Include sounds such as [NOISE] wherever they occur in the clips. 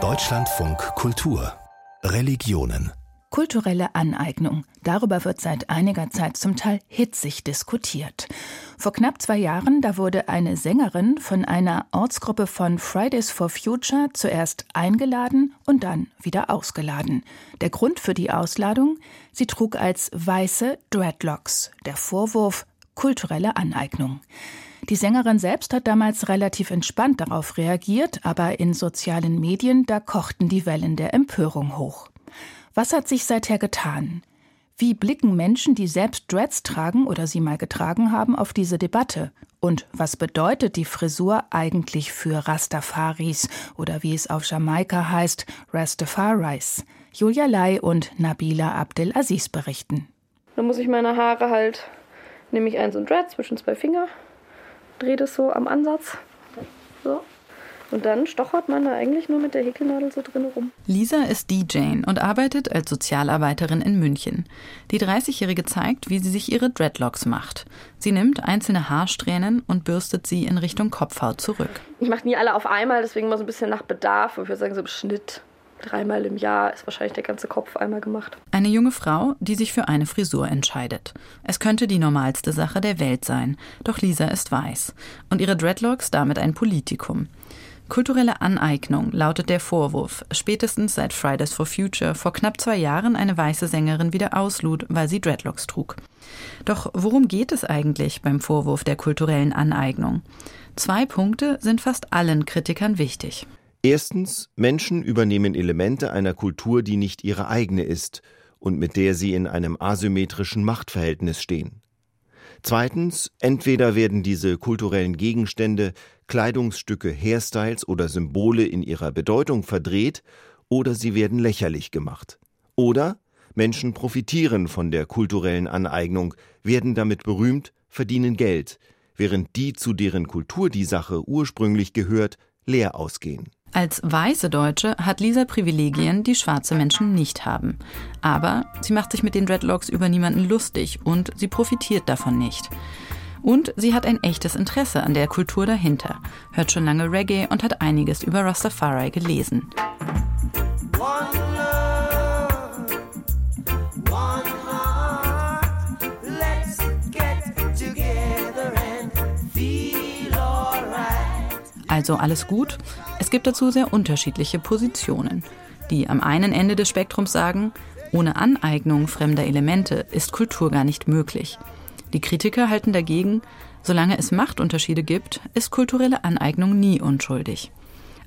Deutschlandfunk Kultur Religionen Kulturelle Aneignung. Darüber wird seit einiger Zeit zum Teil hitzig diskutiert. Vor knapp zwei Jahren, da wurde eine Sängerin von einer Ortsgruppe von Fridays for Future zuerst eingeladen und dann wieder ausgeladen. Der Grund für die Ausladung? Sie trug als weiße Dreadlocks. Der Vorwurf kulturelle Aneignung. Die Sängerin selbst hat damals relativ entspannt darauf reagiert, aber in sozialen Medien, da kochten die Wellen der Empörung hoch. Was hat sich seither getan? Wie blicken Menschen, die selbst Dreads tragen oder sie mal getragen haben, auf diese Debatte? Und was bedeutet die Frisur eigentlich für Rastafaris oder wie es auf Jamaika heißt, Rastafaris? Julia Lai und Nabila Abdelaziz berichten. Dann muss ich meine Haare halt, nehme ich eins und Dread zwischen zwei Finger, drehe das so am Ansatz. So. Und dann stochert man da eigentlich nur mit der Häkelnadel so drin rum. Lisa ist DJ und arbeitet als Sozialarbeiterin in München. Die 30-Jährige zeigt, wie sie sich ihre Dreadlocks macht. Sie nimmt einzelne Haarsträhnen und bürstet sie in Richtung Kopfhaut zurück. Ich mache nie alle auf einmal, deswegen mal so ein bisschen nach Bedarf. Ich würde sagen, so im Schnitt dreimal im Jahr ist wahrscheinlich der ganze Kopf einmal gemacht. Eine junge Frau, die sich für eine Frisur entscheidet. Es könnte die normalste Sache der Welt sein, doch Lisa ist weiß und ihre Dreadlocks damit ein Politikum. Kulturelle Aneignung lautet der Vorwurf, spätestens seit Fridays for Future vor knapp zwei Jahren eine weiße Sängerin wieder auslud, weil sie Dreadlocks trug. Doch worum geht es eigentlich beim Vorwurf der kulturellen Aneignung? Zwei Punkte sind fast allen Kritikern wichtig. Erstens, Menschen übernehmen Elemente einer Kultur, die nicht ihre eigene ist und mit der sie in einem asymmetrischen Machtverhältnis stehen. Zweitens, entweder werden diese kulturellen Gegenstände, Kleidungsstücke, Hairstyles oder Symbole in ihrer Bedeutung verdreht, oder sie werden lächerlich gemacht. Oder Menschen profitieren von der kulturellen Aneignung, werden damit berühmt, verdienen Geld, während die, zu deren Kultur die Sache ursprünglich gehört, leer ausgehen. Als weiße Deutsche hat Lisa Privilegien, die schwarze Menschen nicht haben. Aber sie macht sich mit den Dreadlocks über niemanden lustig und sie profitiert davon nicht. Und sie hat ein echtes Interesse an der Kultur dahinter, hört schon lange Reggae und hat einiges über Rastafari gelesen. Also alles gut. Es gibt dazu sehr unterschiedliche Positionen. Die am einen Ende des Spektrums sagen, ohne Aneignung fremder Elemente ist Kultur gar nicht möglich. Die Kritiker halten dagegen, solange es Machtunterschiede gibt, ist kulturelle Aneignung nie unschuldig.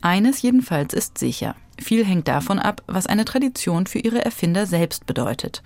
Eines jedenfalls ist sicher. Viel hängt davon ab, was eine Tradition für ihre Erfinder selbst bedeutet.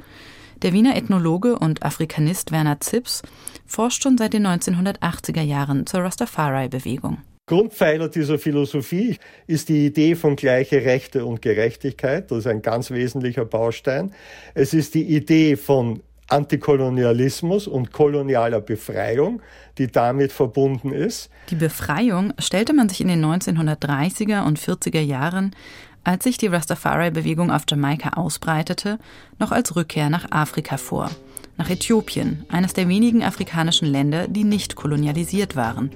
Der Wiener Ethnologe und Afrikanist Werner Zips forscht schon seit den 1980er Jahren zur Rastafari-Bewegung. Grundpfeiler dieser Philosophie ist die Idee von gleiche Rechte und Gerechtigkeit. Das ist ein ganz wesentlicher Baustein. Es ist die Idee von Antikolonialismus und kolonialer Befreiung, die damit verbunden ist. Die Befreiung stellte man sich in den 1930er und 40er Jahren, als sich die Rastafari-Bewegung auf Jamaika ausbreitete, noch als Rückkehr nach Afrika vor. Nach Äthiopien, eines der wenigen afrikanischen Länder, die nicht kolonialisiert waren.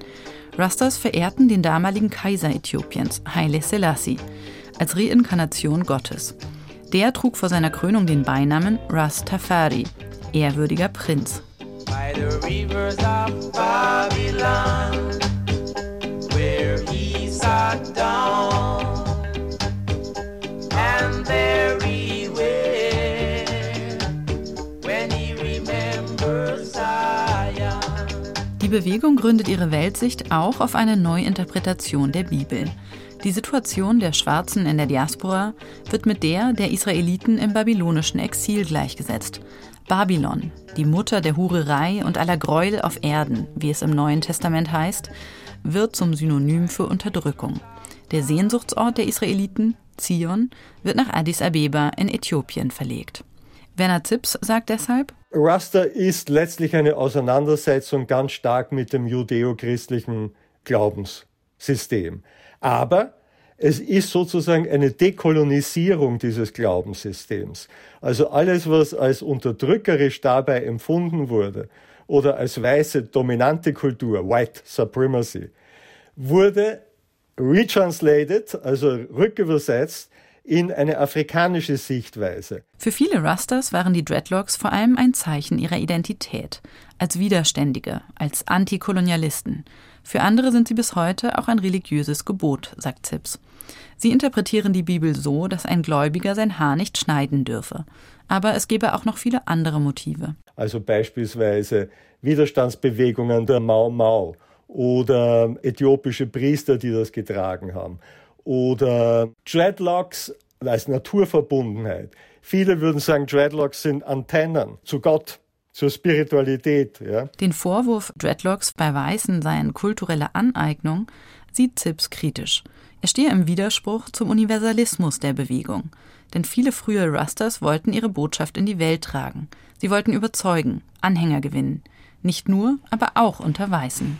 Rastas verehrten den damaligen Kaiser Äthiopiens, Haile Selassie, als Reinkarnation Gottes. Der trug vor seiner Krönung den Beinamen Rastafari, ehrwürdiger Prinz. By the rivers of Babylon, Die Bewegung gründet ihre Weltsicht auch auf eine Neuinterpretation der Bibel. Die Situation der Schwarzen in der Diaspora wird mit der der Israeliten im babylonischen Exil gleichgesetzt. Babylon, die Mutter der Hurerei und aller Gräuel auf Erden, wie es im Neuen Testament heißt, wird zum Synonym für Unterdrückung. Der Sehnsuchtsort der Israeliten, Zion, wird nach Addis Abeba in Äthiopien verlegt. Werner Zips sagt deshalb, Rasta ist letztlich eine Auseinandersetzung ganz stark mit dem judeo-christlichen Glaubenssystem. Aber es ist sozusagen eine Dekolonisierung dieses Glaubenssystems. Also alles, was als unterdrückerisch dabei empfunden wurde oder als weiße dominante Kultur, White Supremacy, wurde retranslated, also rückübersetzt, in eine afrikanische Sichtweise. Für viele Rastas waren die Dreadlocks vor allem ein Zeichen ihrer Identität, als Widerständige, als Antikolonialisten. Für andere sind sie bis heute auch ein religiöses Gebot, sagt Zips. Sie interpretieren die Bibel so, dass ein Gläubiger sein Haar nicht schneiden dürfe. Aber es gebe auch noch viele andere Motive. Also beispielsweise Widerstandsbewegungen der Mau Mau oder äthiopische Priester, die das getragen haben oder Dreadlocks als Naturverbundenheit. Viele würden sagen, Dreadlocks sind Antennen zu Gott, zur Spiritualität. Ja. Den Vorwurf, Dreadlocks bei Weißen seien kulturelle Aneignung, sieht Zips kritisch. Er stehe im Widerspruch zum Universalismus der Bewegung. Denn viele frühe Rusters wollten ihre Botschaft in die Welt tragen. Sie wollten überzeugen, Anhänger gewinnen. Nicht nur, aber auch unter Weißen.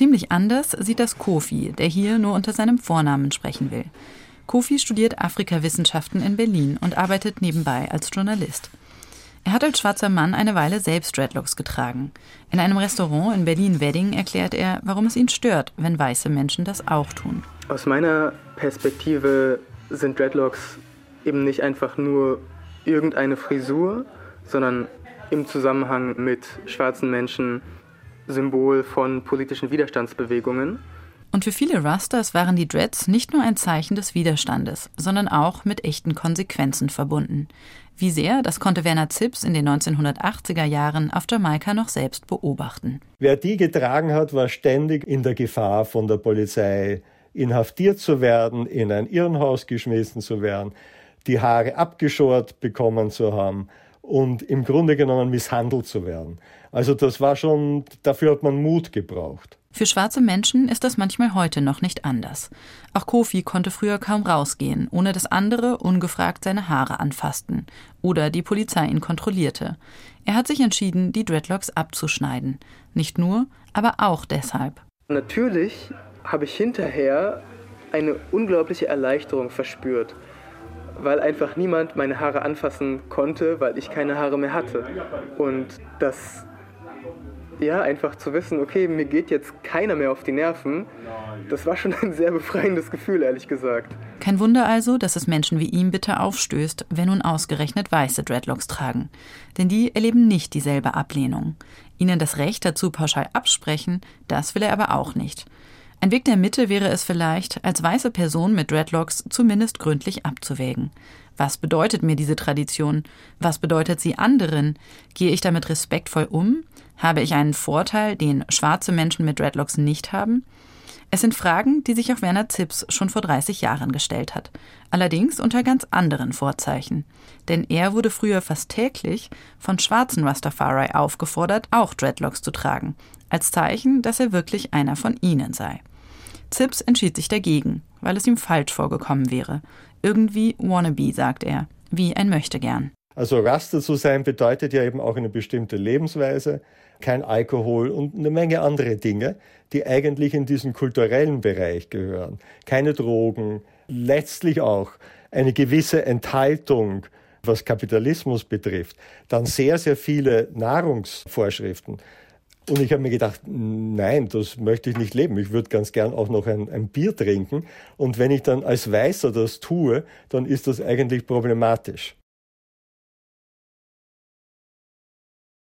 Ziemlich anders sieht das Kofi, der hier nur unter seinem Vornamen sprechen will. Kofi studiert Afrikawissenschaften in Berlin und arbeitet nebenbei als Journalist. Er hat als schwarzer Mann eine Weile selbst Dreadlocks getragen. In einem Restaurant in Berlin-Wedding erklärt er, warum es ihn stört, wenn weiße Menschen das auch tun. Aus meiner Perspektive sind Dreadlocks eben nicht einfach nur irgendeine Frisur, sondern im Zusammenhang mit schwarzen Menschen Symbol von politischen Widerstandsbewegungen. Und für viele Rastas waren die Dreads nicht nur ein Zeichen des Widerstandes, sondern auch mit echten Konsequenzen verbunden. Wie sehr, das konnte Werner Zips in den 1980er Jahren auf Jamaika noch selbst beobachten. Wer die getragen hat, war ständig in der Gefahr, von der Polizei inhaftiert zu werden, in ein Irrenhaus geschmissen zu werden, die Haare abgeschort bekommen zu haben und im Grunde genommen misshandelt zu werden. Also das war schon, dafür hat man Mut gebraucht. Für schwarze Menschen ist das manchmal heute noch nicht anders. Auch Kofi konnte früher kaum rausgehen, ohne dass andere ungefragt seine Haare anfassten oder die Polizei ihn kontrollierte. Er hat sich entschieden, die Dreadlocks abzuschneiden. Nicht nur, aber auch deshalb. Natürlich habe ich hinterher eine unglaubliche Erleichterung verspürt weil einfach niemand meine Haare anfassen konnte, weil ich keine Haare mehr hatte. Und das, ja, einfach zu wissen, okay, mir geht jetzt keiner mehr auf die Nerven, das war schon [LAUGHS] ein sehr befreiendes Gefühl, ehrlich gesagt. Kein Wunder also, dass es Menschen wie ihm bitter aufstößt, wenn nun ausgerechnet weiße Dreadlocks tragen. Denn die erleben nicht dieselbe Ablehnung. Ihnen das Recht dazu pauschal absprechen, das will er aber auch nicht. Ein Weg der Mitte wäre es vielleicht, als weiße Person mit Dreadlocks zumindest gründlich abzuwägen. Was bedeutet mir diese Tradition? Was bedeutet sie anderen? Gehe ich damit respektvoll um? Habe ich einen Vorteil, den schwarze Menschen mit Dreadlocks nicht haben? Es sind Fragen, die sich auch Werner Zips schon vor 30 Jahren gestellt hat. Allerdings unter ganz anderen Vorzeichen. Denn er wurde früher fast täglich von schwarzen Rastafari aufgefordert, auch Dreadlocks zu tragen. Als Zeichen, dass er wirklich einer von ihnen sei. Zips entschied sich dagegen, weil es ihm falsch vorgekommen wäre. Irgendwie wannabe, sagt er, wie ein Möchtegern. Also Raster zu sein bedeutet ja eben auch eine bestimmte Lebensweise, kein Alkohol und eine Menge andere Dinge, die eigentlich in diesen kulturellen Bereich gehören. Keine Drogen, letztlich auch eine gewisse Enthaltung, was Kapitalismus betrifft. Dann sehr, sehr viele Nahrungsvorschriften. Und ich habe mir gedacht, nein, das möchte ich nicht leben. Ich würde ganz gern auch noch ein, ein, Bier trinken. Und wenn ich dann als Weißer das tue, dann ist das eigentlich problematisch.